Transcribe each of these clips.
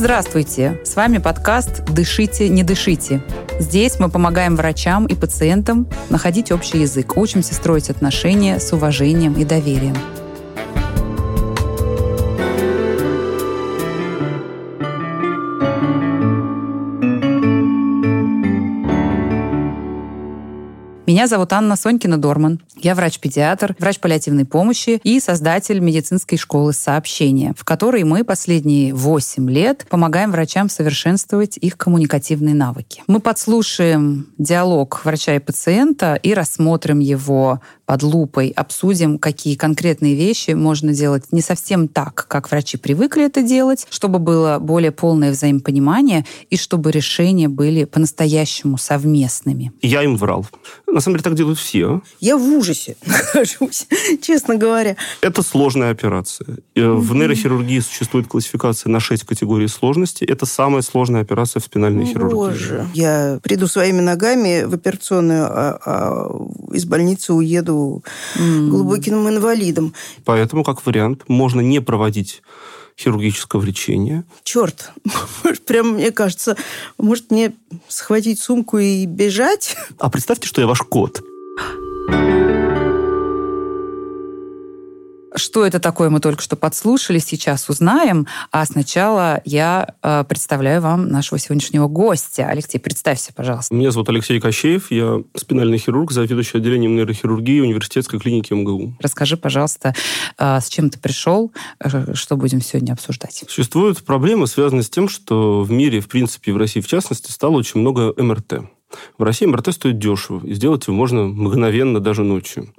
здравствуйте! С вами подкаст «Дышите, не дышите». Здесь мы помогаем врачам и пациентам находить общий язык, учимся строить отношения с уважением и доверием. Меня зовут Анна Сонькина-Дорман. Я врач-педиатр, врач паллиативной помощи и создатель медицинской школы сообщения, в которой мы последние 8 лет помогаем врачам совершенствовать их коммуникативные навыки. Мы подслушаем диалог врача и пациента и рассмотрим его под лупой, обсудим, какие конкретные вещи можно делать не совсем так, как врачи привыкли это делать, чтобы было более полное взаимопонимание и чтобы решения были по-настоящему совместными. Я им врал. На самом деле так делают все. Я в ужасе нахожусь, честно говоря. Это сложная операция. В нейрохирургии существует классификация на 6 категорий сложности. Это самая сложная операция в спинальной хирургии. Боже. Я приду своими ногами в операционную, а, а из больницы уеду глубоким инвалидом. Поэтому, как вариант, можно не проводить хирургического лечения. Черт, прям мне кажется, может мне схватить сумку и бежать? А представьте, что я ваш кот. Что это такое, мы только что подслушали, сейчас узнаем. А сначала я э, представляю вам нашего сегодняшнего гостя. Алексей, представься, пожалуйста. Меня зовут Алексей Кощеев, я спинальный хирург, заведующий отделением нейрохирургии университетской клиники МГУ. Расскажи, пожалуйста, э, с чем ты пришел, э, что будем сегодня обсуждать? Существуют проблемы, связанные с тем, что в мире, в принципе, в России в частности, стало очень много МРТ. В России МРТ стоит дешево, и сделать его можно мгновенно, даже ночью.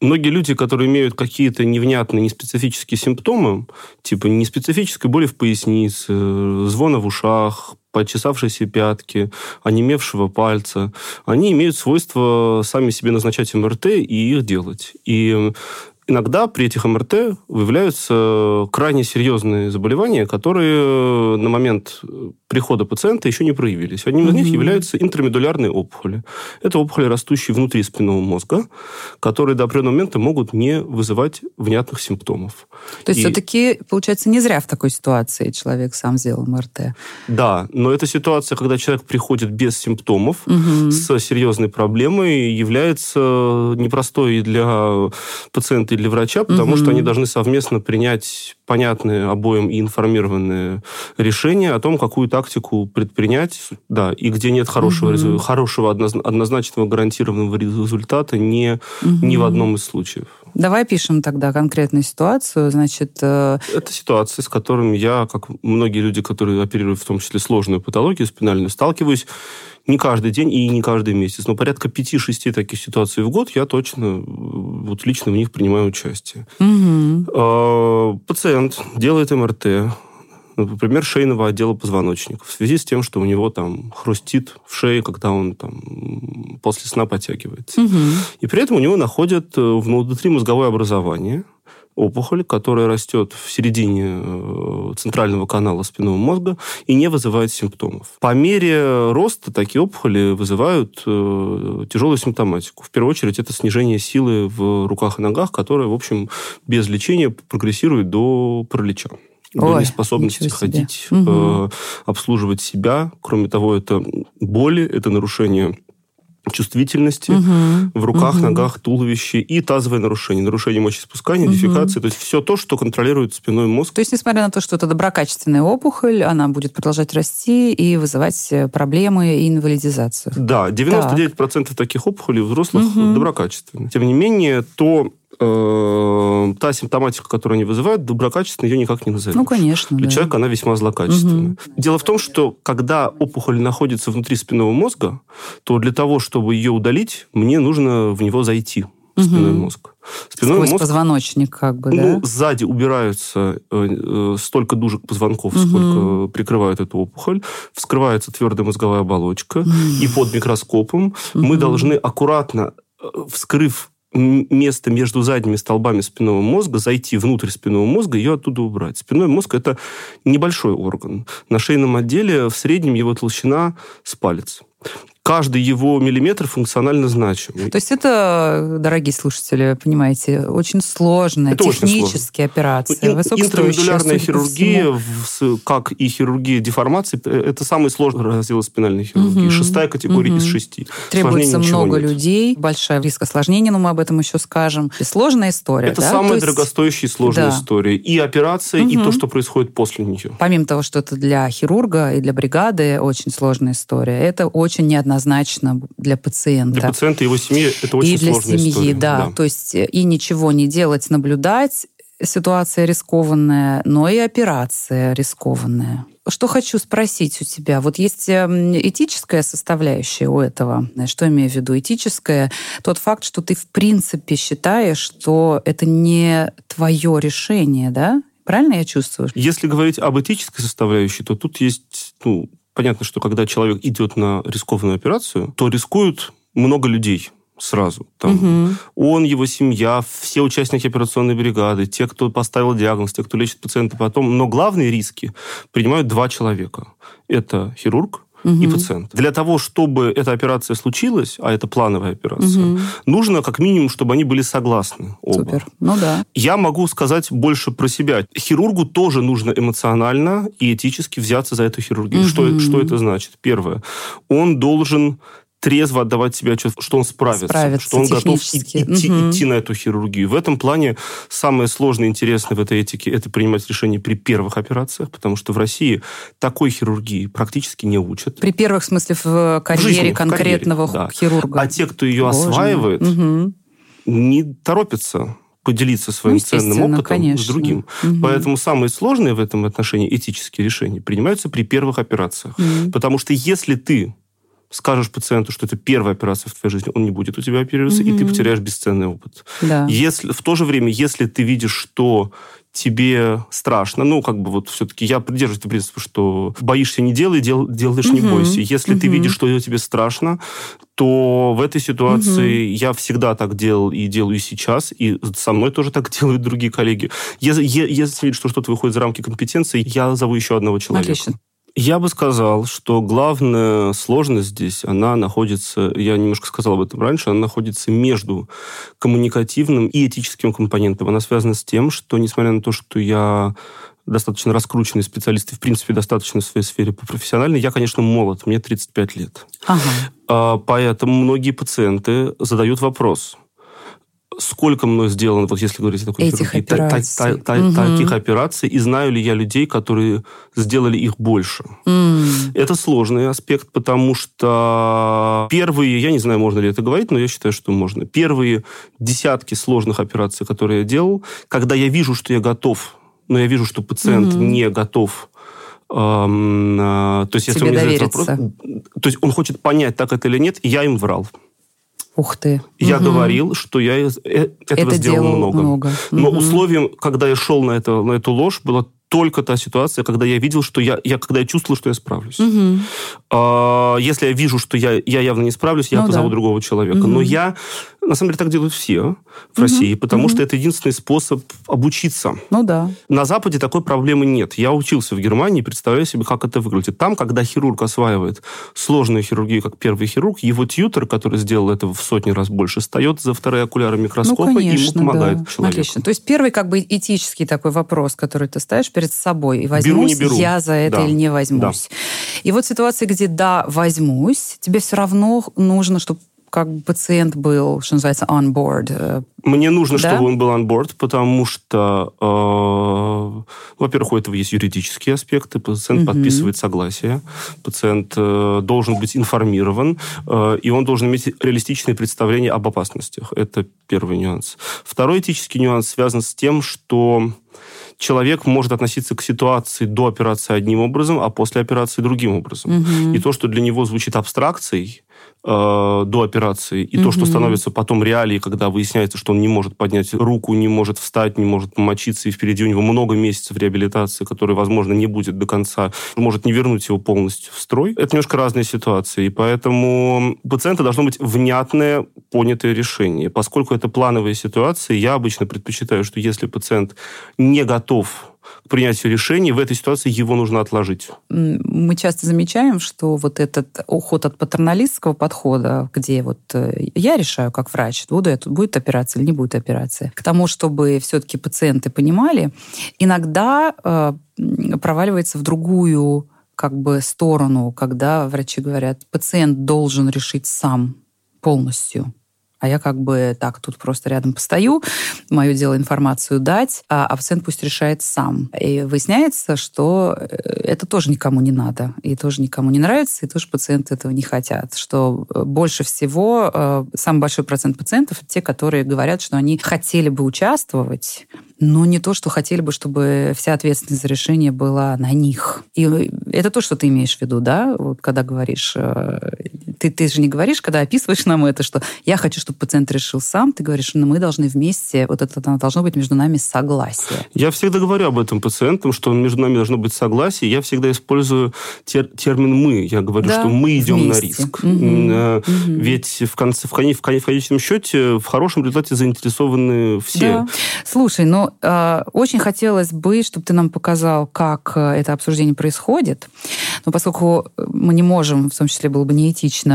Многие люди, которые имеют какие-то невнятные, неспецифические симптомы, типа неспецифической боли в пояснице, звона в ушах, почесавшиеся пятки, онемевшего пальца, они имеют свойство сами себе назначать МРТ и их делать. И иногда при этих МРТ выявляются крайне серьезные заболевания, которые на момент прихода пациента еще не проявились. Одним из них являются интрамедулярные опухоли. Это опухоли, растущие внутри спинного мозга, которые до определенного момента могут не вызывать внятных симптомов. То есть И... все-таки, получается, не зря в такой ситуации человек сам сделал МРТ. Да, но эта ситуация, когда человек приходит без симптомов, угу. с серьезной проблемой, является непростой для пациента и для врача, потому угу. что они должны совместно принять понятные обоим и информированные решения о том, какую тактику предпринять, да, и где нет хорошего, угу. хорошего однозначного гарантированного результата ни, угу. ни в одном из случаев. Давай пишем тогда конкретную ситуацию. Значит, э... Это ситуация, с которыми я, как многие люди, которые оперируют в том числе сложную патологию спинальную, сталкиваюсь не каждый день и не каждый месяц, но порядка 5-6 таких ситуаций в год я точно вот лично в них принимаю участие. Угу. Пациент делает МРТ, например, шейного отдела позвоночника, в связи с тем, что у него там хрустит в шее, когда он там после сна подтягивается. Угу. И при этом у него находят э, внутри мозговое образование, опухоль, которая растет в середине э, центрального канала спинного мозга и не вызывает симптомов. По мере роста такие опухоли вызывают э, тяжелую симптоматику. В первую очередь это снижение силы в руках и ногах, которое, в общем, без лечения прогрессирует до паралича до Ой, неспособности ходить, угу. э, обслуживать себя. Кроме того, это боли, это нарушение чувствительности угу. в руках, угу. ногах, туловище и тазовое нарушение, нарушение мочеиспускания, угу. дефекации, то есть все то, что контролирует спиной мозг. То есть, несмотря на то, что это доброкачественная опухоль, она будет продолжать расти и вызывать э, проблемы и инвалидизацию. Да, 99% так. таких опухолей у взрослых угу. доброкачественные. Тем не менее, то э, та симптоматика, которую они вызывают, доброкачественной ее никак не назовешь. Ну, конечно. Для да. человека она весьма злокачественная. Угу. Дело в том, что когда опухоль находится внутри спинного мозга, то для того, чтобы ее удалить, мне нужно в него зайти в спинной угу. мозг. Спиной Сквозь мозг, позвоночник, как бы, ну, да? сзади убираются э, э, столько дужек позвонков, угу. сколько прикрывает эту опухоль. Вскрывается твердая мозговая оболочка. Угу. И под микроскопом угу. мы должны аккуратно, э, вскрыв место между задними столбами спинного мозга, зайти внутрь спинного мозга и ее оттуда убрать. Спинной мозг – это небольшой орган. На шейном отделе в среднем его толщина с палец. Каждый его миллиметр функционально значим. То есть это, дорогие слушатели, понимаете, очень сложная это техническая операция. Ну, интрамедулярная хирургия, как и хирургия деформации, э, это самый сложный раздел спинальной хирургии. Угу. Шестая категория угу. из шести. Требуется много нет. людей, большая риск осложнений, но мы об этом еще скажем. И сложная история. Это да? самая есть... дорогостоящая и сложная да. история. И операция, угу. и то, что происходит после нее. Помимо того, что это для хирурга и для бригады очень сложная история, это очень неоднозначно для пациента. Для пациента и его семьи это очень и для семьи, история. Да. да. То есть и ничего не делать, наблюдать, ситуация рискованная, но и операция рискованная. Что хочу спросить у тебя? Вот есть эм, этическая составляющая у этого. Что имею в виду? Этическая — тот факт, что ты в принципе считаешь, что это не твое решение, да? Правильно я чувствую? Если говорить об этической составляющей, то тут есть, ну, понятно, что когда человек идет на рискованную операцию, то рискуют много людей сразу. Там угу. Он, его семья, все участники операционной бригады, те, кто поставил диагноз, те, кто лечит пациента потом. Но главные риски принимают два человека. Это хирург угу. и пациент. Для того, чтобы эта операция случилась, а это плановая операция, угу. нужно как минимум, чтобы они были согласны оба. Супер. Ну да. Я могу сказать больше про себя. Хирургу тоже нужно эмоционально и этически взяться за эту хирургию. Угу. Что, что это значит? Первое. Он должен трезво отдавать себе отчет, что он справится, справится что он готов идти, угу. идти на эту хирургию. В этом плане самое сложное и интересное в этой этике – это принимать решения при первых операциях, потому что в России такой хирургии практически не учат. При первых, в смысле, в карьере в жизни, конкретного в карьере, да. хирурга. А те, кто ее Боже осваивает, угу. не торопятся поделиться своим ну, ценным опытом конечно. с другим. Угу. Поэтому самые сложные в этом отношении этические решения принимаются при первых операциях. Угу. Потому что если ты скажешь пациенту, что это первая операция в твоей жизни, он не будет у тебя оперироваться, mm-hmm. и ты потеряешь бесценный опыт. Да. Если, в то же время, если ты видишь, что тебе страшно, ну, как бы вот все-таки я придерживаюсь принципа, что боишься не делай, дел, делаешь угу, не бойся. Если угу. ты видишь, что тебе страшно, то в этой ситуации угу. я всегда так делал и делаю сейчас, и со мной тоже так делают другие коллеги. Если, если видишь, что что-то выходит за рамки компетенции, я зову еще одного человека. Отлично. Я бы сказал, что главная сложность здесь, она находится, я немножко сказал об этом раньше, она находится между коммуникативным и этическим компонентом. Она связана с тем, что, несмотря на то, что я достаточно раскрученный специалист и, в принципе, достаточно в своей сфере по профессиональной, я, конечно, молод, мне 35 лет. Ага. А, поэтому многие пациенты задают вопрос, сколько мной сделано, вот если говорить о такой Этих хирургии, операций. Та, та, та, угу. таких операций, и знаю ли я людей, которые сделали их больше. Mm. Это сложный аспект, потому что первые, я не знаю, можно ли это говорить, но я считаю, что можно. Первые десятки сложных операций, которые я делал, когда я вижу, что я готов, но я вижу, что пациент mm не готов эм, э, то есть, если Тебе он вопрос, то есть он хочет понять, так это или нет, я им врал. Ух ты. Я угу. говорил, что я э, этого это сделал много. много. Но угу. условием, когда я шел на, это, на эту ложь, было только та ситуация, когда я видел, что я, я когда я чувствовал, что я справлюсь. Угу. А, если я вижу, что я, я явно не справлюсь, я ну, позову да. другого человека. Угу. Но я, на самом деле, так делают все в угу. России, потому угу. что это единственный способ обучиться. Ну да. На Западе такой проблемы нет. Я учился в Германии, представляю себе, как это выглядит. Там, когда хирург осваивает сложную хирургию, как первый хирург, его тьютер, который сделал это в сотни раз больше, встает за вторые окуляры микроскопа ну, конечно, и ему помогает да. человеку. Отлично. То есть первый как бы этический такой вопрос, который ты ставишь перед собой. И возьмусь беру, не беру. я за это да. или не возьмусь. Да. И вот ситуация, где да, возьмусь, тебе все равно нужно, чтобы как бы пациент был, что называется, on board. Э, Мне нужно, да? чтобы он был on board, потому что, э, во-первых, у этого есть юридические аспекты. Пациент угу. подписывает согласие, пациент э, должен быть информирован, э, и он должен иметь реалистичные представления об опасностях. Это первый нюанс. Второй этический нюанс связан с тем, что человек может относиться к ситуации до операции одним образом, а после операции другим образом. Угу. И то, что для него звучит абстракцией, до операции, и mm-hmm. то, что становится потом реалией, когда выясняется, что он не может поднять руку, не может встать, не может помочиться, и впереди у него много месяцев реабилитации, которая, возможно, не будет до конца, может не вернуть его полностью в строй. Это немножко разные ситуации, и поэтому у пациента должно быть внятное, понятое решение. Поскольку это плановые ситуации, я обычно предпочитаю, что если пациент не готов к принятию решений, в этой ситуации его нужно отложить. Мы часто замечаем, что вот этот уход от патерналистского подхода, где вот э, я решаю как врач, буду я, будет операция или не будет операция, к тому, чтобы все-таки пациенты понимали, иногда э, проваливается в другую как бы сторону, когда врачи говорят, пациент должен решить сам полностью а я как бы так тут просто рядом постою, мое дело информацию дать, а, пациент пусть решает сам. И выясняется, что э, это тоже никому не надо, и тоже никому не нравится, и тоже пациенты этого не хотят. Что э, больше всего, э, самый большой процент пациентов те, которые говорят, что они хотели бы участвовать, но не то, что хотели бы, чтобы вся ответственность за решение была на них. И это то, что ты имеешь в виду, да, вот когда говоришь, ты, ты же не говоришь, когда описываешь нам это, что я хочу, чтобы пациент решил сам, ты говоришь, ну, мы должны вместе, вот это должно быть между нами согласие. Я всегда говорю об этом пациентам, что между нами должно быть согласие. Я всегда использую тер, термин «мы». Я говорю, да, что мы идем вместе. на риск. Угу, угу. Ведь в, конце, в, в, в конечном счете в хорошем результате заинтересованы все. Да. Слушай, ну, э, очень хотелось бы, чтобы ты нам показал, как э, это обсуждение происходит. Но поскольку мы не можем, в том числе было бы неэтично,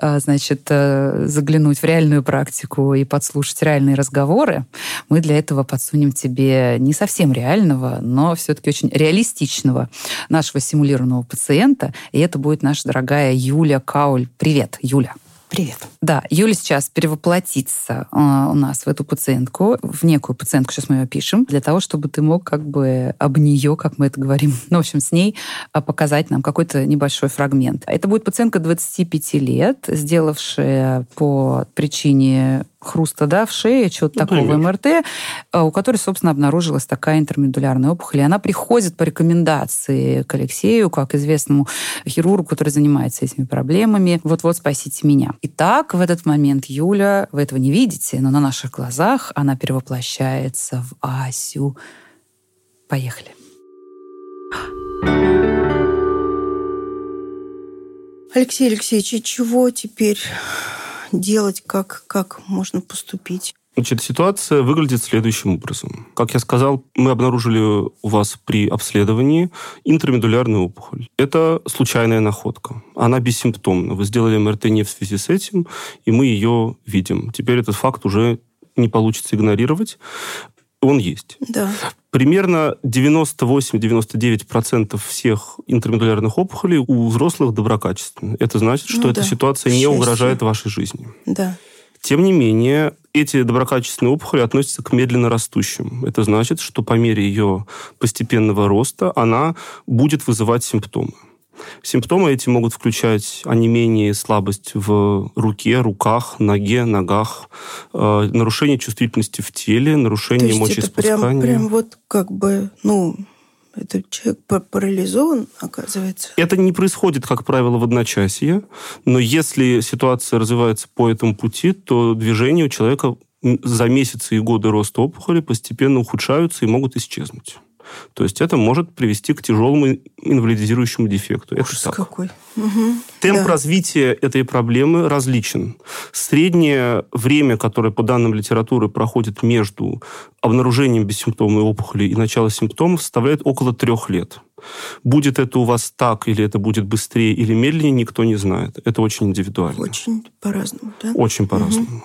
э, значит, э, заглянуть в реальную практику и подслушать реальные разговоры, мы для этого подсунем тебе не совсем реального, но все-таки очень реалистичного нашего симулированного пациента. И это будет наша дорогая Юля Кауль. Привет, Юля. Привет. Да, Юля сейчас перевоплотится э, у нас в эту пациентку, в некую пациентку, сейчас мы ее пишем, для того, чтобы ты мог как бы об нее, как мы это говорим, ну, в общем, с ней э, показать нам какой-то небольшой фрагмент. Это будет пациентка 25 лет, сделавшая по причине хруста да, в шее, чего-то ну, такого МРТ, э, у которой, собственно, обнаружилась такая интермедулярная опухоль. И она приходит по рекомендации к Алексею, как известному хирургу, который занимается этими проблемами. Вот-вот спасите меня. Итак, в этот момент Юля, вы этого не видите, но на наших глазах она перевоплощается в Асю. Поехали. Алексей Алексеевич, чего теперь делать, как, как можно поступить? Значит, ситуация выглядит следующим образом. Как я сказал, мы обнаружили у вас при обследовании интрамедулярную опухоль. Это случайная находка. Она бессимптомна. Вы сделали МРТ не в связи с этим, и мы ее видим. Теперь этот факт уже не получится игнорировать. Он есть. Да. Примерно 98-99% всех интермедулярных опухолей у взрослых доброкачественны. Это значит, что ну, эта да. ситуация не угрожает вашей жизни. Да. Тем не менее, эти доброкачественные опухоли относятся к медленно растущим. Это значит, что по мере ее постепенного роста она будет вызывать симптомы. Симптомы эти могут включать онемение и слабость в руке, руках, ноге, ногах, э, нарушение чувствительности в теле, нарушение мочеиспускания. Это прям, прям вот как бы, ну, этот человек парализован, оказывается? Это не происходит, как правило, в одночасье, но если ситуация развивается по этому пути, то движение у человека за месяцы и годы роста опухоли постепенно ухудшаются и могут исчезнуть. То есть это может привести к тяжелому инвалидизирующему дефекту. Ужас это так. какой. Угу. Темп да. развития этой проблемы различен. Среднее время, которое по данным литературы проходит между обнаружением бессимптомной опухоли и началом симптомов, составляет около трех лет. Будет это у вас так, или это будет быстрее или медленнее, никто не знает. Это очень индивидуально. Очень по-разному, да? Очень по-разному.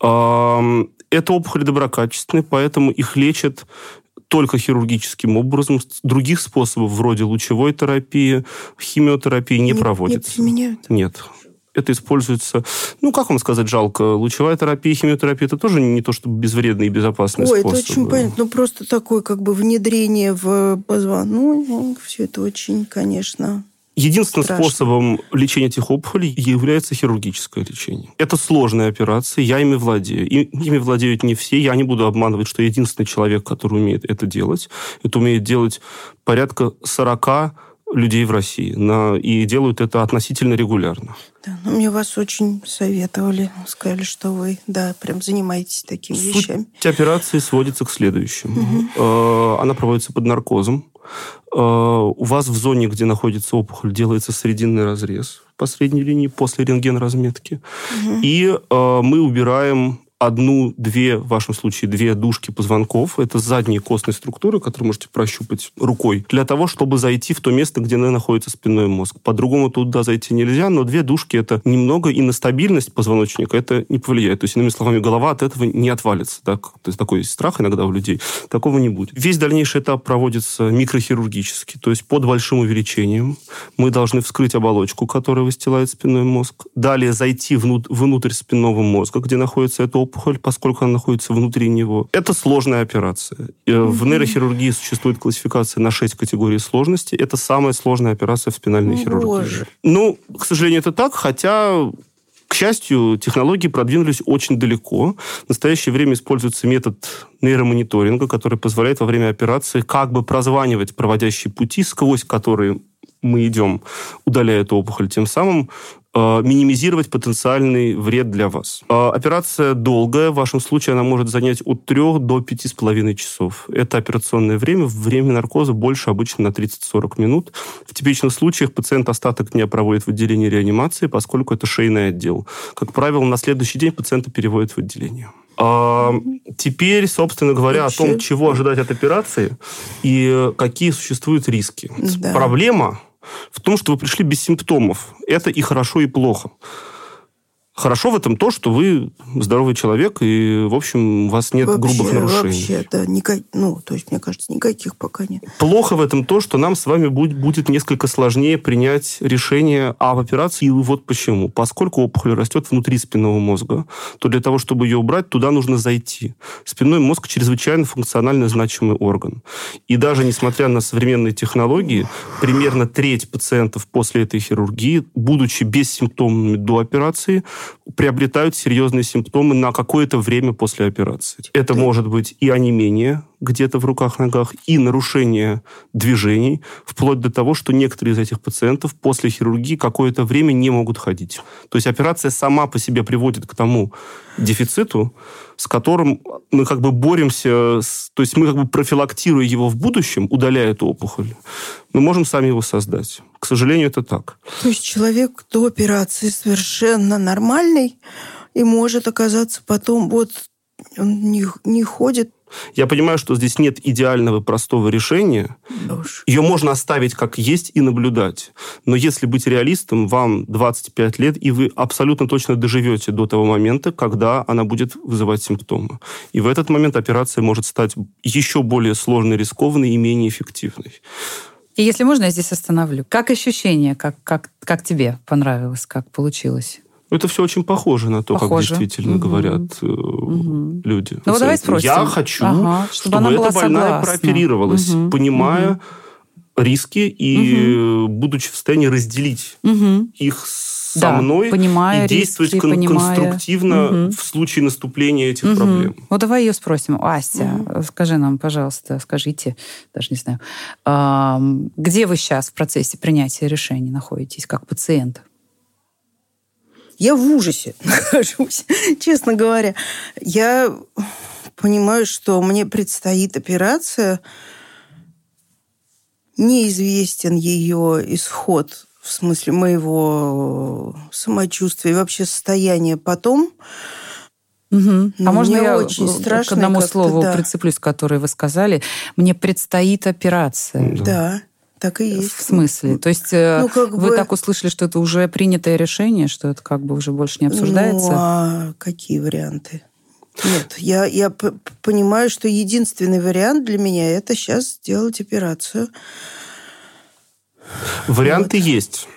Угу. Это опухоли доброкачественные, поэтому их лечат только хирургическим образом. Других способов, вроде лучевой терапии, химиотерапии, не, не проводится. Не применяют? Нет это используется, ну, как вам сказать, жалко, лучевая терапия, химиотерапия, это тоже не то, чтобы безвредный и безопасный Ой, способ. это очень понятно, ну, просто такое как бы внедрение в позвоночник, все это очень, конечно, Единственным Страшно. способом лечения этих опухолей является хирургическое лечение. Это сложные операции, я ими владею. И, ими владеют не все, я не буду обманывать, что единственный человек, который умеет это делать, это умеет делать порядка 40 людей в России. На, и делают это относительно регулярно. Да, но мне вас очень советовали. Сказали, что вы, да, прям занимаетесь такими Суть вещами. Суть операции сводится к следующему. Угу. Она проводится под наркозом. Э, у вас в зоне, где находится опухоль, делается срединный разрез по средней линии после рентген-разметки. Угу. И э, мы убираем одну-две, в вашем случае, две дужки позвонков. Это задние костные структуры, которые можете прощупать рукой, для того, чтобы зайти в то место, где находится спинной мозг. По-другому туда зайти нельзя, но две дужки это немного, и на стабильность позвоночника это не повлияет. То есть, иными словами, голова от этого не отвалится. Так? То есть, такой страх иногда у людей. Такого не будет. Весь дальнейший этап проводится микрохирургически, то есть под большим увеличением. Мы должны вскрыть оболочку, которая выстилает спинной мозг. Далее зайти внутрь, спинного мозга, где находится эта опухоль, поскольку она находится внутри него. Это сложная операция. Mm-hmm. В нейрохирургии существует классификация на 6 категорий сложности. Это самая сложная операция в спинальной oh, хирургии. Боже. Ну, к сожалению, это так, хотя к счастью, технологии продвинулись очень далеко. В настоящее время используется метод нейромониторинга, который позволяет во время операции как бы прозванивать проводящие пути, сквозь которые мы идем, удаляя эту опухоль, тем самым минимизировать потенциальный вред для вас. Э, операция долгая, в вашем случае она может занять от 3 до 5,5 часов. Это операционное время, время наркоза больше обычно на 30-40 минут. В типичных случаях пациент остаток дня проводит в отделении реанимации, поскольку это шейный отдел. Как правило, на следующий день пациента переводят в отделение. А, теперь, собственно говоря, Вообще? о том, чего ожидать от операции и какие существуют риски. Да. Проблема в том, что вы пришли без симптомов. Это и хорошо, и плохо. Хорошо в этом то, что вы здоровый человек, и, в общем, у вас нет вообще, грубых нарушений. Вообще, да, никак, ну, то есть, мне кажется, никаких пока нет. Плохо в этом то, что нам с вами будет, будет несколько сложнее принять решение об операции, и вот почему. Поскольку опухоль растет внутри спинного мозга, то для того, чтобы ее убрать, туда нужно зайти. Спинной мозг чрезвычайно функционально значимый орган. И даже несмотря на современные технологии, примерно треть пациентов после этой хирургии, будучи бессимптомными до операции, приобретают серьезные симптомы на какое-то время после операции. Это может быть и онемение где-то в руках-ногах, и нарушение движений, вплоть до того, что некоторые из этих пациентов после хирургии какое-то время не могут ходить. То есть операция сама по себе приводит к тому дефициту, с которым мы как бы боремся, с, то есть мы как бы профилактируя его в будущем, удаляя эту опухоль, мы можем сами его создать. К сожалению, это так. То есть человек до операции совершенно нормальный и может оказаться потом вот он не, не ходит я понимаю, что здесь нет идеального простого решения. Уж. Ее можно оставить как есть и наблюдать. Но если быть реалистом, вам 25 лет, и вы абсолютно точно доживете до того момента, когда она будет вызывать симптомы. И в этот момент операция может стать еще более сложной, рискованной и менее эффективной. И если можно, я здесь остановлю. Как ощущение, как, как, как тебе понравилось, как получилось? Это все очень похоже на то, похоже. как действительно угу. говорят угу. люди. Ну, давай спросим. Я хочу, ага, чтобы, чтобы эта больная согласна. прооперировалась, угу. понимая угу. риски и угу. будучи в состоянии разделить угу. их со да, мной понимая и действовать риски, кон- понимая... конструктивно угу. в случае наступления этих угу. проблем. Вот давай ее спросим. Ася, угу. скажи нам, пожалуйста, скажите, даже не знаю, где вы сейчас в процессе принятия решений находитесь как пациент? Я в ужасе нахожусь, честно говоря. Я понимаю, что мне предстоит операция. Неизвестен ее исход в смысле моего самочувствия и вообще состояния потом. Угу. А можно я очень страшно к одному слову да. прицеплюсь, которое вы сказали? Мне предстоит операция. Да. да. Так и есть. В смысле? То есть э, ну, как вы бы... так услышали, что это уже принятое решение, что это как бы уже больше не обсуждается? Ну, а какие варианты? Нет, я, я понимаю, что единственный вариант для меня это сейчас сделать операцию. Варианты вот. есть.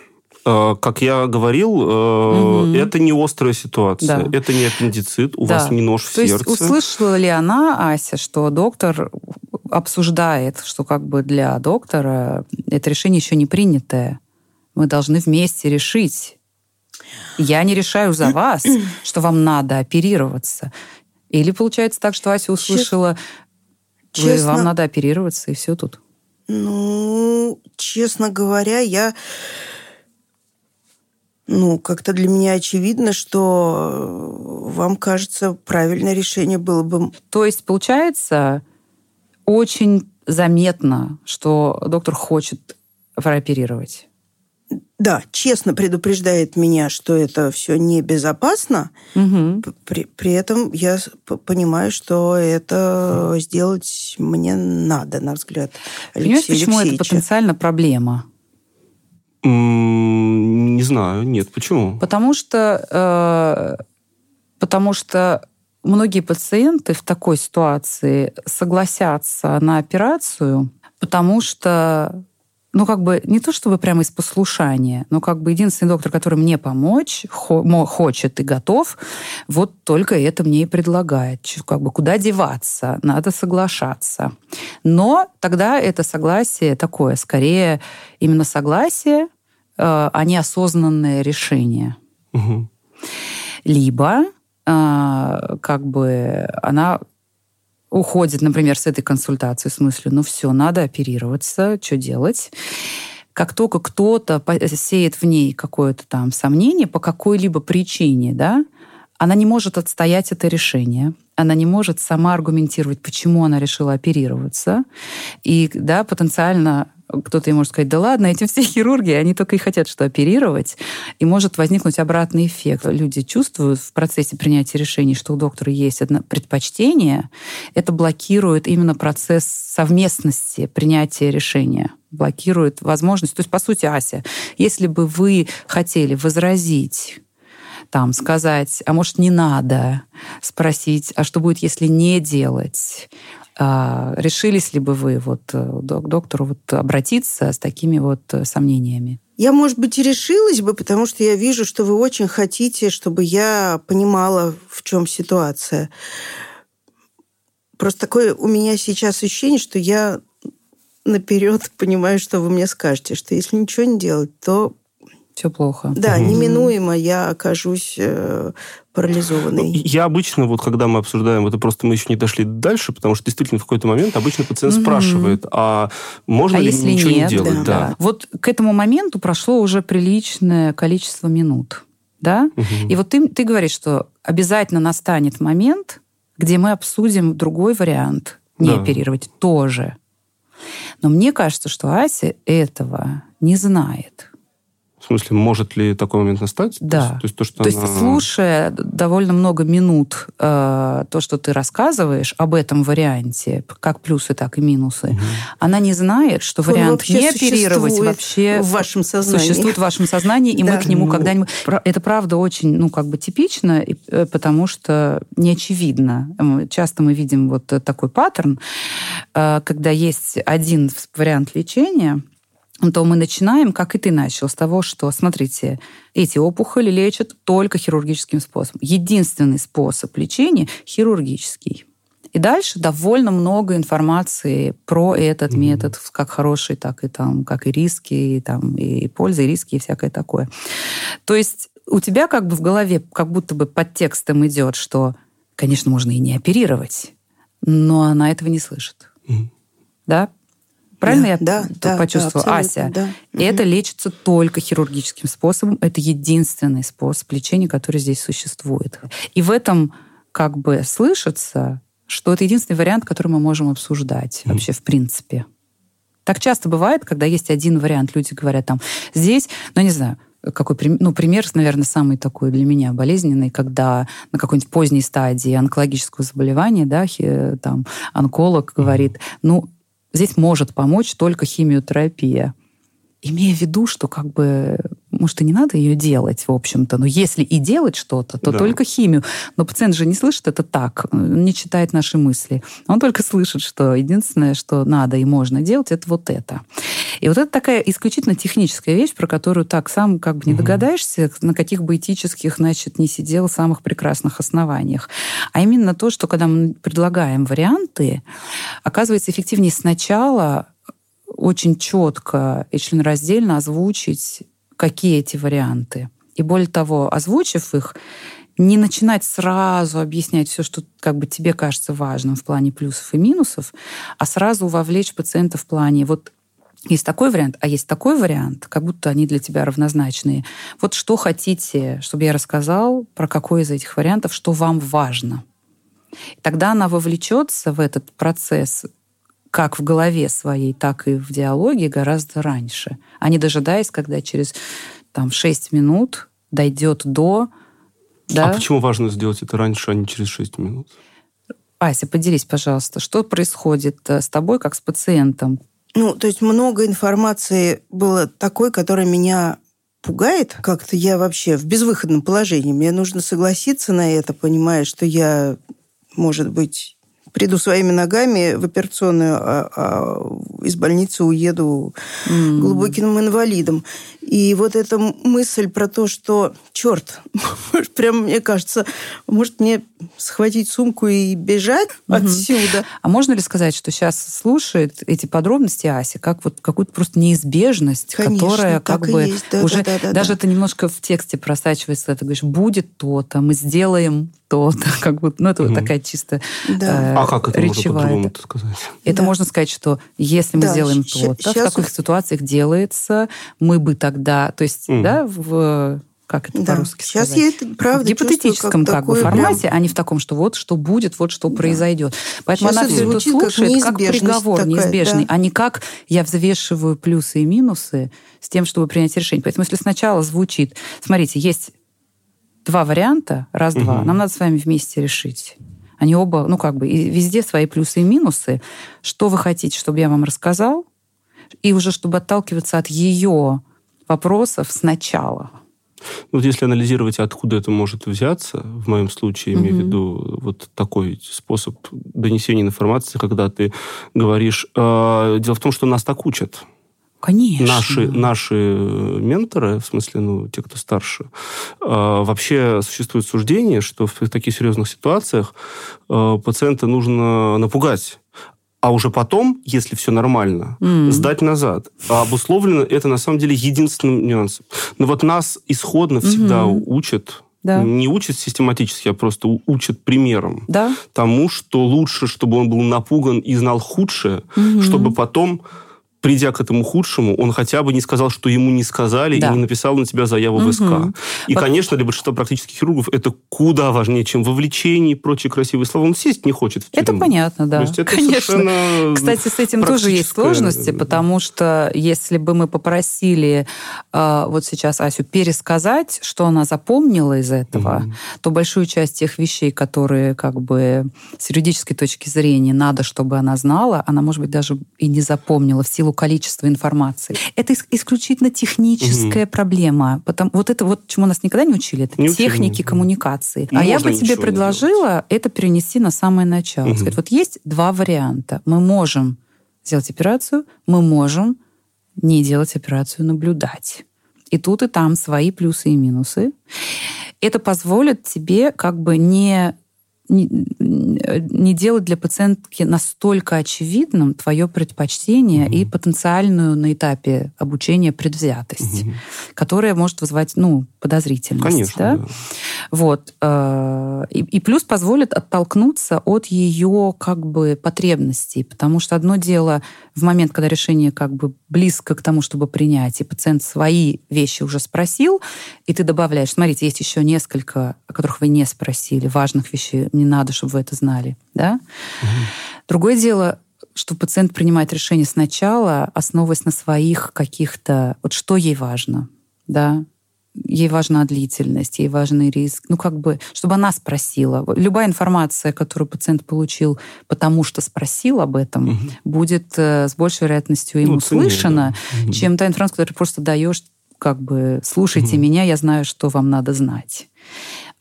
Э, как я говорил, угу. это не острая ситуация, да. это не аппендицит, у да. вас не нож в То сердце. Есть услышала ли она, Ася, что доктор обсуждает, что как бы для доктора это решение еще не принятое. Мы должны вместе решить. Я не решаю за вас, что вам надо оперироваться. Или получается так, что Ася услышала, Честно, вам надо оперироваться, и все тут. Ну, честно говоря, я... Ну, как-то для меня очевидно, что вам кажется, правильное решение было бы... То есть, получается, очень заметно, что доктор хочет прооперировать. да, честно предупреждает меня, что это все небезопасно, угу. при, при этом я понимаю, что это сделать мне надо, на взгляд Понимаешь, почему это потенциально проблема? Не знаю, нет, почему? Потому что, э, потому что многие пациенты в такой ситуации согласятся на операцию, потому что ну, как бы не то чтобы прямо из послушания, но как бы единственный доктор, который мне помочь хо- хочет и готов, вот только это мне и предлагает. Как бы куда деваться, надо соглашаться. Но тогда это согласие такое, скорее именно согласие, э, а не осознанное решение. Угу. Либо как бы она уходит, например, с этой консультации с мыслью, ну все, надо оперироваться, что делать? Как только кто-то сеет в ней какое-то там сомнение по какой-либо причине, да, она не может отстоять это решение, она не может сама аргументировать, почему она решила оперироваться, и да, потенциально кто-то ей может сказать, да ладно, эти все хирурги, они только и хотят что оперировать, и может возникнуть обратный эффект. Люди чувствуют в процессе принятия решений, что у доктора есть одно предпочтение, это блокирует именно процесс совместности принятия решения. Блокирует возможность. То есть, по сути, Ася, если бы вы хотели возразить там сказать, а может не надо, спросить, а что будет, если не делать, решились ли бы вы вот э, к доктору вот обратиться с такими вот э, сомнениями? Я, может быть, и решилась бы, потому что я вижу, что вы очень хотите, чтобы я понимала, в чем ситуация. Просто такое у меня сейчас ощущение, что я наперед понимаю, что вы мне скажете, что если ничего не делать, то все плохо. Да, угу. неминуемо я окажусь э, парализованной. Ну, я обычно, вот когда мы обсуждаем, это просто мы еще не дошли дальше, потому что действительно в какой-то момент обычно пациент угу. спрашивает, а можно а ли если ничего нет, не делать? Да, да. Вот к этому моменту прошло уже приличное количество минут. Да? Угу. И вот ты, ты говоришь, что обязательно настанет момент, где мы обсудим другой вариант не да. оперировать тоже. Но мне кажется, что Ася этого не знает. В смысле, может ли такой момент настать? Да. То есть, то, что то она... есть слушая довольно много минут э, то, что ты рассказываешь об этом варианте, как плюсы, так и минусы, угу. она не знает, что Он вариант не оперировать вообще в вашем сознании. существует в вашем сознании, и да. мы к нему ну... когда-нибудь... Это правда очень, ну, как бы типично, э, потому что не очевидно. Часто мы видим вот такой паттерн, э, когда есть один вариант лечения, то мы начинаем, как и ты начал, с того, что, смотрите, эти опухоли лечат только хирургическим способом. Единственный способ лечения – хирургический. И дальше довольно много информации про этот mm-hmm. метод, как хороший, так и там, как и риски, и, там, и пользы, и риски, и всякое такое. То есть у тебя как бы в голове как будто бы под текстом идет, что, конечно, можно и не оперировать, но она этого не слышит. Mm-hmm. Да? Правильно да, я да, да, почувствовала? Да, Ася. Да. И это лечится только хирургическим способом. Это единственный способ лечения, который здесь существует. И в этом как бы слышится, что это единственный вариант, который мы можем обсуждать mm. вообще в принципе. Так часто бывает, когда есть один вариант, люди говорят там, здесь, ну не знаю, какой ну, пример, наверное, самый такой для меня болезненный, когда на какой-нибудь поздней стадии онкологического заболевания, да, там онколог говорит, ну, Здесь может помочь только химиотерапия. Имея в виду, что как бы, может, и не надо ее делать, в общем-то, но если и делать что-то, то да. только химию. Но пациент же не слышит это так, не читает наши мысли. Он только слышит, что единственное, что надо и можно делать, это вот это. И вот это такая исключительно техническая вещь, про которую так сам как бы не угу. догадаешься, на каких бы этических, значит, не сидел самых прекрасных основаниях. А именно то, что когда мы предлагаем варианты, оказывается эффективнее сначала очень четко и членораздельно озвучить, какие эти варианты. И более того, озвучив их, не начинать сразу объяснять все, что как бы тебе кажется важным в плане плюсов и минусов, а сразу вовлечь пациента в плане вот есть такой вариант, а есть такой вариант, как будто они для тебя равнозначные. Вот что хотите, чтобы я рассказал про какой из этих вариантов, что вам важно. Тогда она вовлечется в этот процесс как в голове своей, так и в диалоге гораздо раньше, а не дожидаясь, когда через там, 6 минут дойдет до... Да? А почему важно сделать это раньше, а не через 6 минут? Ася, поделись, пожалуйста, что происходит э, с тобой, как с пациентом? Ну, то есть много информации было такой, которая меня пугает. Как-то я вообще в безвыходном положении. Мне нужно согласиться на это, понимая, что я, может быть, приду своими ногами в операционную, а, а из больницы уеду mm. глубоким инвалидом. И вот эта мысль про то, что, черт, прям мне кажется, может мне схватить сумку и бежать mm-hmm. отсюда. А можно ли сказать, что сейчас слушает эти подробности Ася как вот какую-то просто неизбежность, Конечно, которая как бы есть. Да, уже да, да, даже да. это немножко в тексте просачивается, ты говоришь, будет то-то, мы сделаем то-то, как будто, ну это вот такая чисто да. э, А как это речевая. можно по сказать? Это Да. можно сказать, что если мы Да, сделаем щ- то-то, в щас- каких ситуациях делается, мы бы тогда, то есть, Мгм. да, в как это Да. по-русски Сейчас сказать? я это правда в гипотетическом чувствую, как, бы такое прям- формате, а не в таком, что вот что будет, вот что Да. произойдет. Поэтому Щас она все это как слушает как, неизбежность приговор такая, неизбежный, да. а не как я взвешиваю плюсы и минусы с тем, чтобы принять решение. Поэтому если сначала звучит, смотрите, есть два варианта, раз-два, Мгм. нам надо с вами вместе решить. Они оба, ну как бы, и везде свои плюсы и минусы. Что вы хотите, чтобы я вам рассказал? И уже чтобы отталкиваться от ее вопросов сначала. Вот если анализировать, откуда это может взяться, в моем случае, имею в виду вот такой способ донесения информации, когда ты говоришь... э, дело в том, что нас так учат. Конечно. Наши, наши менторы, в смысле, ну, те, кто старше, э, вообще существует суждение, что в таких серьезных ситуациях э, пациента нужно напугать, а уже потом, если все нормально, М. сдать назад. А обусловлено это на самом деле единственным нюансом. Но вот нас исходно всегда Мгм. учат, Да. не учат систематически, а просто учат примером Да? тому, что лучше, чтобы он был напуган и знал худшее, Мгм. чтобы потом, придя к этому худшему, он хотя бы не сказал, что ему не сказали, Да. и не написал на тебя заяву в Мгм. СК. И, Во- конечно, для большинства практических хирургов это куда важнее, чем вовлечение и прочие красивые слова. Он сесть не хочет в Это тюрьму. понятно, да. То есть это Конечно. Кстати, с этим тоже есть сложности, потому что если бы мы попросили э, вот сейчас Асю пересказать, что она запомнила из этого, Мгм. то большую часть тех вещей, которые как бы с юридической точки зрения надо, чтобы она знала, она, может быть, даже и не запомнила в силу количества информации. Это ис- исключительно техническая проблема. Потому, вот это вот, чему нас никогда не учили, это Не учили, техники да. коммуникации. Не а я бы тебе предложила это перенести на самое начало. Мгм. Сказать, вот есть два варианта. Мы можем сделать операцию, мы можем не делать операцию, наблюдать. И тут, и там свои плюсы и минусы. Это позволит тебе как бы не не, не делать для пациентки настолько очевидным твое предпочтение Мгм. и потенциальную на этапе обучения предвзятость, Мгм. которая может вызвать ну, подозрительность. Конечно, да? да. Вот. э, И, и плюс позволит оттолкнуться от ее как бы потребностей. Потому что одно дело в момент, когда решение как бы близко к тому, чтобы принять, и пациент свои вещи уже спросил, и ты добавляешь, смотрите, есть еще несколько, о которых вы не спросили, важных вещей, мне надо, чтобы вы это знали. Да? Другое дело, что пациент принимает решение сначала, основываясь на своих каких-то... Вот что ей важно, да? Ей важна длительность, ей важный риск. Ну, как бы, чтобы она спросила. Любая информация, которую пациент получил, потому что спросил об этом, Мгм. будет э, с большей вероятностью им Ну, услышана, да. Мгм. чем та информация, которую ты просто даешь, как бы, слушайте Мгм. меня, я знаю, что вам надо знать.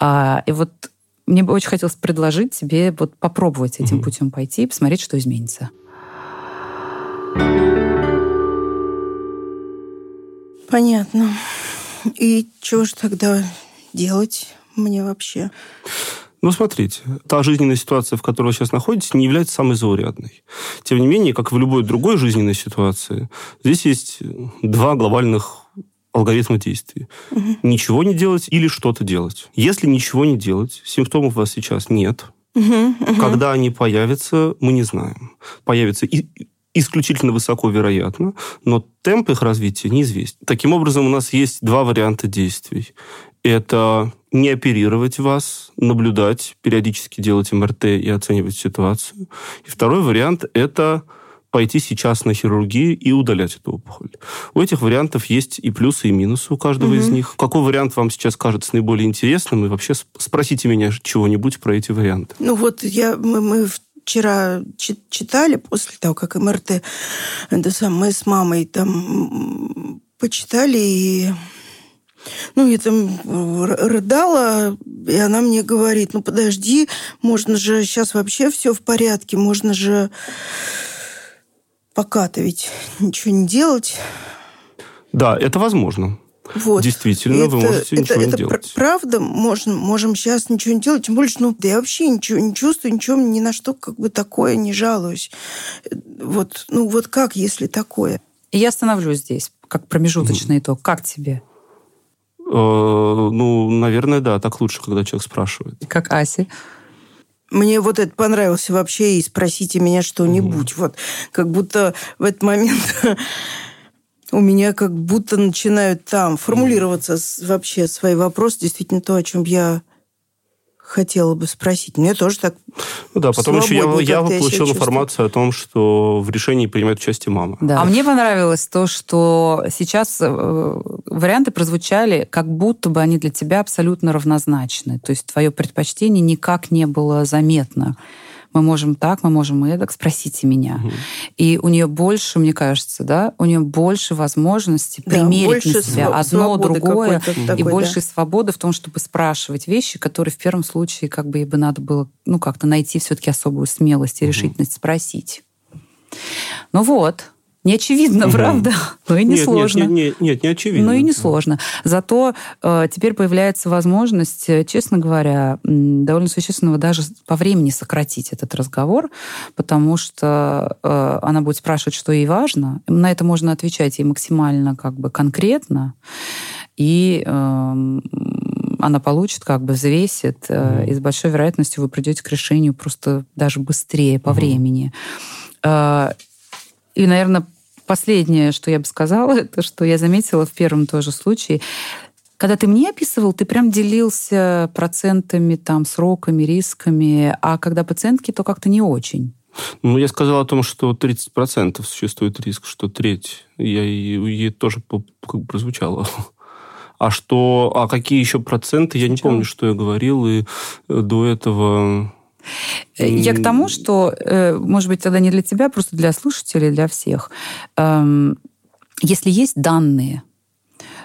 А, и вот мне бы очень хотелось предложить тебе вот попробовать этим Мгм. путем пойти и посмотреть, что изменится. Понятно. И что же тогда делать мне вообще? Ну, смотрите, та жизненная ситуация, в которой вы сейчас находитесь, не является самой заурядной. Тем не менее, как и в любой другой жизненной ситуации, здесь есть два глобальных алгоритма действий. Ничего не делать или что-то делать. Если ничего не делать, симптомов у вас сейчас нет. Когда они появятся, мы не знаем. Появятся и исключительно высоко вероятно, но темп их развития неизвестен. Таким образом, у нас есть два варианта действий. Это не оперировать вас, наблюдать, периодически делать МРТ и оценивать ситуацию. И второй вариант – это пойти сейчас на хирургию и удалять эту опухоль. У этих вариантов есть и плюсы, и минусы у каждого угу. из них. Какой вариант вам сейчас кажется наиболее интересным? И вообще спросите меня чего-нибудь про эти варианты. Ну вот я, мы, мы вчера читали после того, как МРТ, это сам, мы с мамой там почитали и ну, я там рыдала, и она мне говорит, ну, подожди, можно же сейчас вообще все в порядке, можно же пока-то ведь ничего не делать. Да, это возможно. Вот. Действительно, это, вы можете это, ничего это не делать. правда, можем, можем сейчас ничего не делать. Тем более, что ну, да я вообще ничего не чувствую, ничего ни на что как бы такое не жалуюсь. Вот, ну вот как, если такое? И я остановлюсь здесь, как промежуточный mm. итог. Как тебе? Э, ну, наверное, да, так лучше, когда человек спрашивает. Как Аси. Мне вот это понравилось вообще, и спросите меня что-нибудь. Mm. Вот, как будто в этот момент у меня как будто начинают там формулироваться вообще свои вопросы, действительно то, о чем я хотела бы спросить. Мне тоже так Ну да, потом еще я, я получил информацию о том, что в решении принимает участие мама. Да. А мне понравилось то, что сейчас э, варианты прозвучали, как будто бы они для тебя абсолютно равнозначны. То есть твое предпочтение никак не было заметно мы можем так, мы можем и так, спросите меня. Угу. И у нее больше, мне кажется, да, у нее больше возможностей да, примерить на себя одно, другое, такой, и больше да. свободы в том, чтобы спрашивать вещи, которые в первом случае как бы ей бы надо было, ну, как-то найти все-таки особую смелость и угу. решительность спросить. Ну вот, не очевидно, угу. правда? Но и не нет, сложно. Нет, нет, нет, не очевидно. Но и не сложно. Зато э, теперь появляется возможность, э, честно говоря, довольно существенного даже по времени сократить этот разговор, потому что э, она будет спрашивать, что ей важно. На это можно отвечать ей максимально как бы конкретно, и э, она получит, как бы взвесит, э, и с большой вероятностью вы придете к решению просто даже быстрее по mm времени. И, наверное, последнее, что я бы сказала, это что я заметила в первом тоже случае. Когда ты мне описывал, ты прям делился процентами, там, сроками, рисками, а когда пациентки, то как-то не очень. Ну, я сказал о том, что 30% существует риск, что треть. Я ей тоже как бы прозвучало. А что, а какие еще проценты, я не помню, что я говорил, и э, до этого я к тому, что, э, может быть, тогда не для тебя, просто для слушателей, для всех. Эм, если есть данные,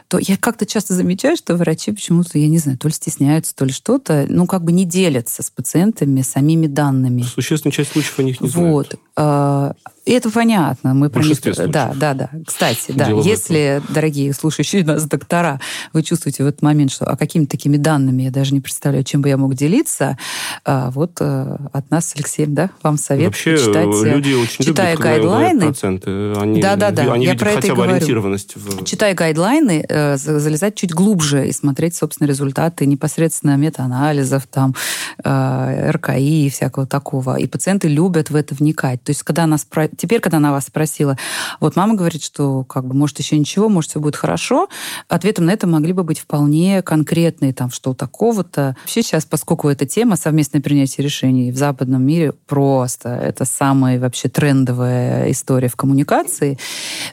то я как-то часто замечаю, что врачи почему-то, я не знаю, то ли стесняются, то ли что-то, ну, как бы не делятся с пациентами самими данными. Существенная часть случаев о них не вот. знают. И это понятно. Мы про них... Да, да, да. Кстати, да, Дело если, дорогие слушающие нас доктора, вы чувствуете в этот момент, что а какими такими данными я даже не представляю, чем бы я мог делиться, а, вот э, от нас с Алексеем, да, вам совет Вообще, читать, э, люди очень читая любят, гайдлайны. Проценты. Они, да, да, да. Они я про это бы ориентированность. В... Читая гайдлайны, э, залезать чуть глубже и смотреть, собственно, результаты непосредственно метаанализов, там, РКИ и всякого такого. И пациенты любят в это вникать. То есть, когда нас... Теперь, когда она вас спросила, вот мама говорит, что как бы, может, еще ничего, может, все будет хорошо, ответом на это могли бы быть вполне конкретные, там, что такого-то. Вообще сейчас, поскольку эта тема совместное принятие решений в западном мире просто, это самая вообще трендовая история в коммуникации,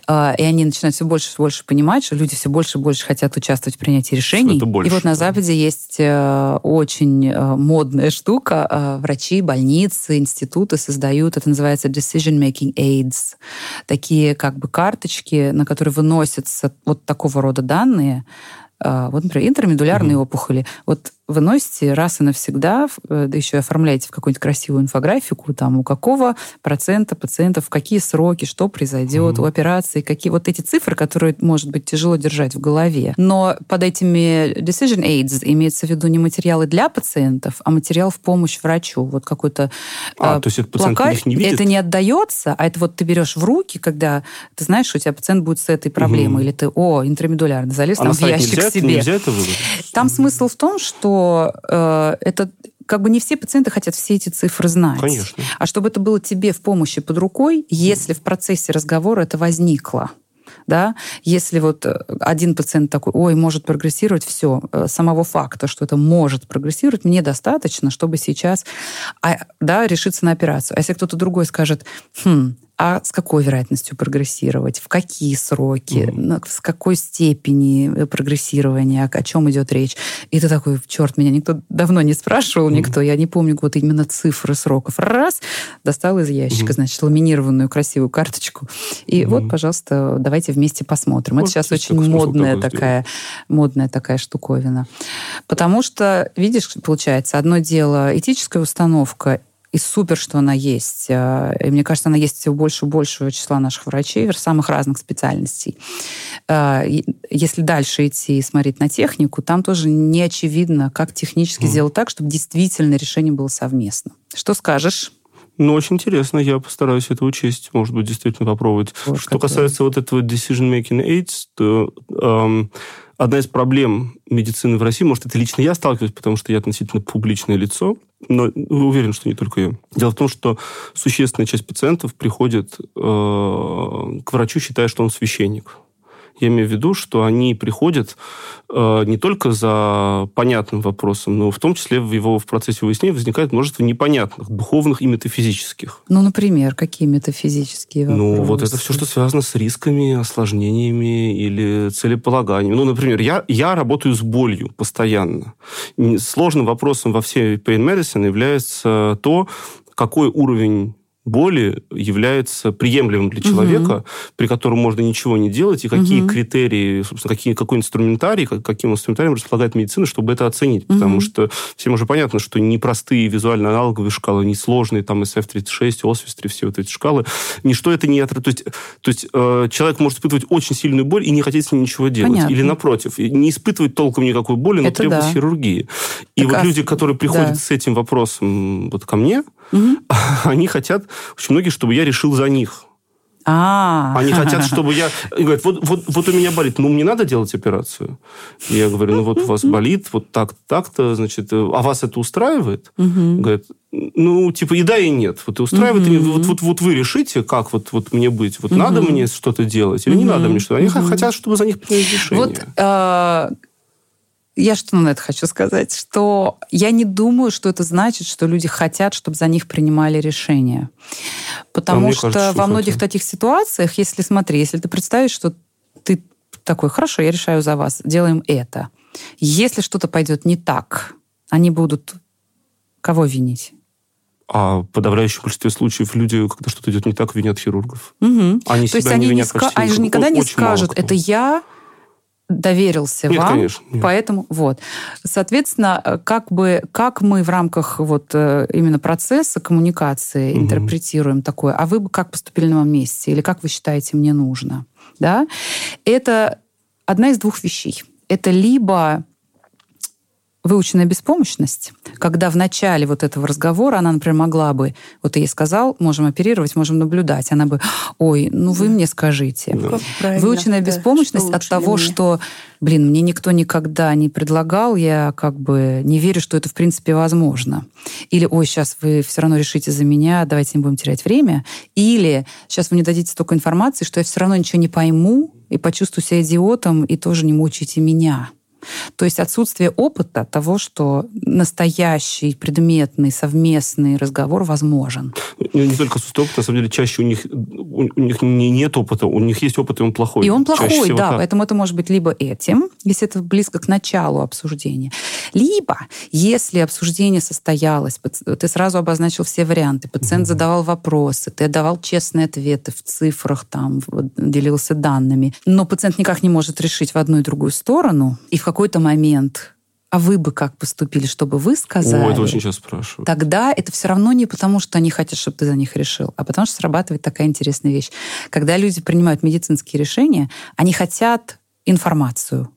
а, и они начинают все больше и больше понимать, что люди все больше и больше хотят участвовать в принятии решений. больше, и вот на Западе есть э, очень э, модная штука. Э, врачи, больницы, институты создают, это называется decision making aids, такие как бы карточки, на которые выносятся вот такого рода данные, а, вот, например, интермедулярные mm-hmm. опухоли. Вот вы носите раз и навсегда, э, да еще оформляете в какую-нибудь красивую инфографику, там, у какого процента пациентов, в какие сроки, что произойдет mm-hmm. у операции, какие вот эти цифры, которые, может быть, тяжело держать в голове. Но под этими decision aids имеется в виду не материалы для пациентов, а материал в помощь врачу. Вот какой-то а, э, то есть это плакат, не видит? это не отдается, а это вот ты берешь в руки, когда ты знаешь, что у тебя пациент будет с этой проблемой, mm-hmm. или ты, о, интермедулярно, залез а там в ящик нельзя, себе. Нельзя это выдать? Там смысл в том, что э, это как бы не все пациенты хотят все эти цифры знать. Конечно. А чтобы это было тебе в помощи под рукой, если в процессе разговора это возникло. Да? Если вот э, один пациент такой, ой, может прогрессировать, все, э, самого факта, что это может прогрессировать, мне достаточно, чтобы сейчас а, да, решиться на операцию. А если кто-то другой скажет, хм, а с какой вероятностью прогрессировать, в какие сроки, mm-hmm. с какой степени э, прогрессирования, о чем идет речь. И ты такой, черт, меня никто давно не спрашивал, mm-hmm. никто, я не помню вот именно цифры сроков. Раз, достал из ящика, mm-hmm. значит, ламинированную красивую карточку. И mm-hmm. вот, пожалуйста, давайте вместе посмотрим. Вот, Это сейчас очень модная такая, модная такая штуковина. Потому что, видишь, получается, одно дело этическая установка, и супер, что она есть. Э, и мне кажется, она есть все больше и большего числа наших врачей самых разных специальностей. Э, если дальше идти и смотреть на технику, там тоже не очевидно, как технически mm. сделать так, чтобы действительно решение было совместно. Что скажешь? Ну, очень интересно, я постараюсь это учесть, может быть, действительно попробовать. Вот, что который... касается вот этого decision-making aids, то эм, одна из проблем медицины в России, может, это лично я сталкиваюсь, потому что я относительно публичное лицо, но уверен, что не только я. Дело в том, что существенная часть пациентов приходит э, к врачу, считая, что он священник. Я имею в виду, что они приходят э, не только за понятным вопросом, но в том числе в его в процессе выяснения возникает множество непонятных, духовных и метафизических. Ну, например, какие метафизические вопросы? Ну, вот это все, что связано с рисками, осложнениями или целеполаганием. Ну, например, я, я работаю с болью постоянно. Сложным вопросом во всей pain medicine является то, какой уровень боли является приемлемым для человека, угу. при котором можно ничего не делать, и какие угу. критерии, собственно, какие, какой инструментарий, каким инструментарием располагает медицина, чтобы это оценить. Угу. Потому что всем уже понятно, что непростые визуально-аналоговые шкалы, несложные, там SF-36, OSFIS, все вот эти шкалы, ничто это не... То есть, то есть э, человек может испытывать очень сильную боль и не хотеть с ней ничего делать. Понятно. Или, напротив, не испытывать толком никакой боли, но это требовать да. хирургии. И так вот а... люди, которые приходят да. с этим вопросом вот ко мне, угу. они хотят очень многие, чтобы я решил за них. А. Они хотят, чтобы я... И говорят, вот, вот, вот у меня болит, ну, мне надо делать операцию? Я говорю, ну, вот у вас болит, вот так так-то, значит, а вас это устраивает? Угу. Говорят, ну, типа, и да, и нет. Вот и устраивает, угу. и вот, вот, вот вы решите, как вот, вот мне быть. Вот угу. надо мне что-то делать или угу. не надо мне что-то. Они угу. хотят, чтобы за них приняли решение. Вот э, я что на это хочу сказать, что я не думаю, что это значит, что люди хотят, чтобы за них принимали решения. Потому а что кажется, во многих хотят. таких ситуациях, если смотри, если ты представишь, что ты такой, хорошо, я решаю за вас, делаем это. Если что-то пойдет не так, они будут кого винить? А в подавляющем большинстве случаев люди, когда что-то идет не так, винят хирургов. Угу. Они То себя есть они не винят ска- Они же никогда не скажут, это я доверился нет, вам, конечно, нет. поэтому вот, соответственно, как бы как мы в рамках вот э, именно процесса коммуникации угу. интерпретируем такое, а вы бы как поступили на моем месте или как вы считаете мне нужно, да? Это одна из двух вещей. Это либо выученная беспомощность, когда в начале вот этого разговора она, например, могла бы, вот ей сказал, можем оперировать, можем наблюдать, она бы, ой, ну вы мне скажите. Да. Выученная да. беспомощность от того, мне? что, блин, мне никто никогда не предлагал, я как бы не верю, что это в принципе возможно. Или, ой, сейчас вы все равно решите за меня, давайте не будем терять время. Или сейчас вы мне дадите столько информации, что я все равно ничего не пойму и почувствую себя идиотом, и тоже не мучайте меня. То есть отсутствие опыта того, что настоящий предметный совместный разговор возможен. Не, не только отсутствие опыта, на самом деле чаще у них, у, у них не, нет опыта, у них есть опыт, и он плохой. И он плохой, да. Так. Поэтому это может быть либо этим, если это близко к началу обсуждения, либо если обсуждение состоялось, ты сразу обозначил все варианты, пациент mm-hmm. задавал вопросы, ты давал честные ответы в цифрах, там, делился данными, но пациент никак не может решить в одну и другую сторону, и в какой-то момент а вы бы как поступили, чтобы вы сказали? О, это очень часто спрашивают. Тогда это все равно не потому, что они хотят, чтобы ты за них решил, а потому что срабатывает такая интересная вещь. Когда люди принимают медицинские решения, они хотят информацию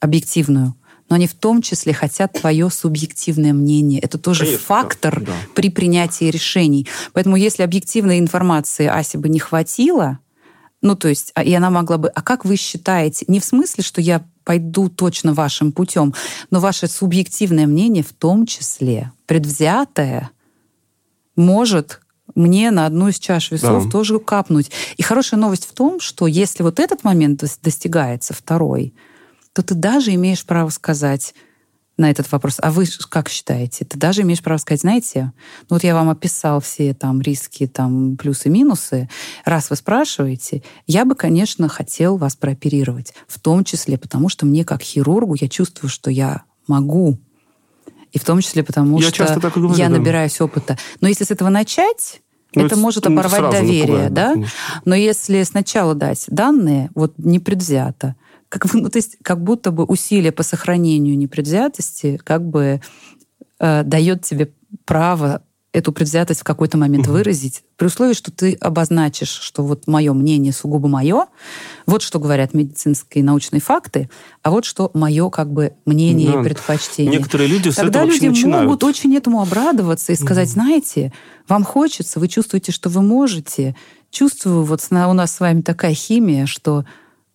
объективную, но они в том числе хотят твое субъективное мнение. Это тоже Конечно, фактор да, при принятии решений. Поэтому если объективной информации Асе бы не хватило, ну, то есть, а, и она могла бы, а как вы считаете, не в смысле, что я пойду точно вашим путем, но ваше субъективное мнение в том числе, предвзятое, может мне на одну из чаш весов да. тоже капнуть. И хорошая новость в том, что если вот этот момент достигается, второй, то ты даже имеешь право сказать, на этот вопрос. А вы как считаете? Ты даже имеешь право сказать, знаете, ну вот я вам описал все там риски, там плюсы-минусы. Раз вы спрашиваете, я бы, конечно, хотел вас прооперировать. В том числе потому, что мне как хирургу я чувствую, что я могу. И в том числе потому, Я что говорю, я да. набираюсь опыта. Но если с этого начать, Ну, это это может оборвать доверие, да? конечно. Но если сначала дать данные, вот непредвзято, как, ну, то есть как будто бы усилие по сохранению непредвзятости как бы э, дает тебе право эту предвзятость в какой-то момент Мгм. выразить, при условии, что ты обозначишь, что вот мое мнение сугубо мое, вот что говорят медицинские научные факты, а вот что мое как бы мнение Да. и предпочтение. Некоторые люди с Тогда этого вообще люди начинают. могут очень этому обрадоваться и сказать, Мгм. знаете, вам хочется, вы чувствуете, что вы можете. Чувствую, вот с- у нас с вами такая химия, что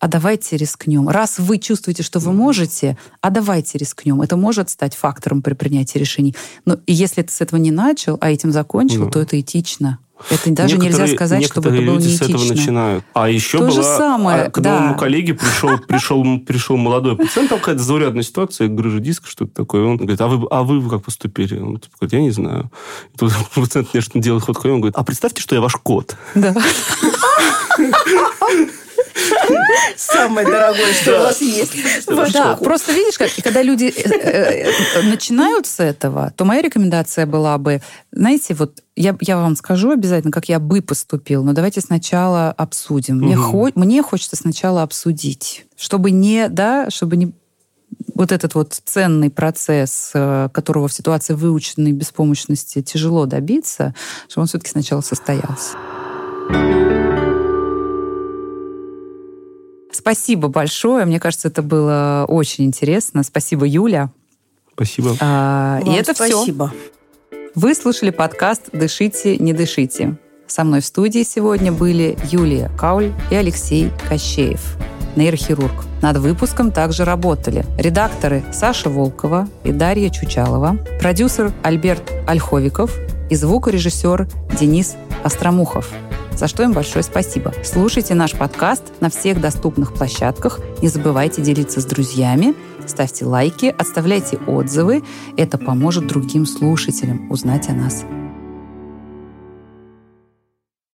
а давайте рискнем. Раз вы чувствуете, что вы можете, а давайте рискнем. Это может стать фактором при принятии решений. Но если ты с этого не начал, а этим закончил, Ну. то это этично. Это даже нельзя Некоторые- сказать, чтобы это было люди с этого неэтично. начинают. А еще То же была, самое, а, к да. новому коллеге пришел, пришел, пришел молодой пациент, там какая-то заурядная ситуация, грыжа диска, что-то такое. Он говорит, а вы, а вы как поступили? Он типа говорит, я не знаю. И тут пациент, конечно, делает ход конем, он говорит, а представьте, что я ваш кот. Да. Самое дорогое, что у вас есть. Да, просто видишь, как, когда люди э, э, начинают с этого, то моя рекомендация была бы, знаете, вот я, я вам скажу обязательно, как я бы поступил, но давайте сначала обсудим. Мне, хо- мне хочется сначала обсудить, чтобы не, да, чтобы не вот этот вот ценный процесс, э, которого в ситуации выученной беспомощности тяжело добиться, чтобы он все-таки сначала состоялся. Спасибо большое. Мне кажется, это было очень интересно. Спасибо, Юля. Спасибо. А, и Вам это все. спасибо. Вы слушали подкаст «Дышите, не дышите». Со мной в студии сегодня были Юлия Кауль и Алексей Кощеев, нейрохирург. Над выпуском также работали редакторы Саша Волкова и Дарья Чучалова, продюсер Альберт Ольховиков и звукорежиссер Денис Остромухов. За что им большое спасибо. Слушайте наш подкаст на всех доступных площадках. Не забывайте делиться с друзьями, ставьте лайки, оставляйте отзывы. Это поможет другим слушателям узнать о нас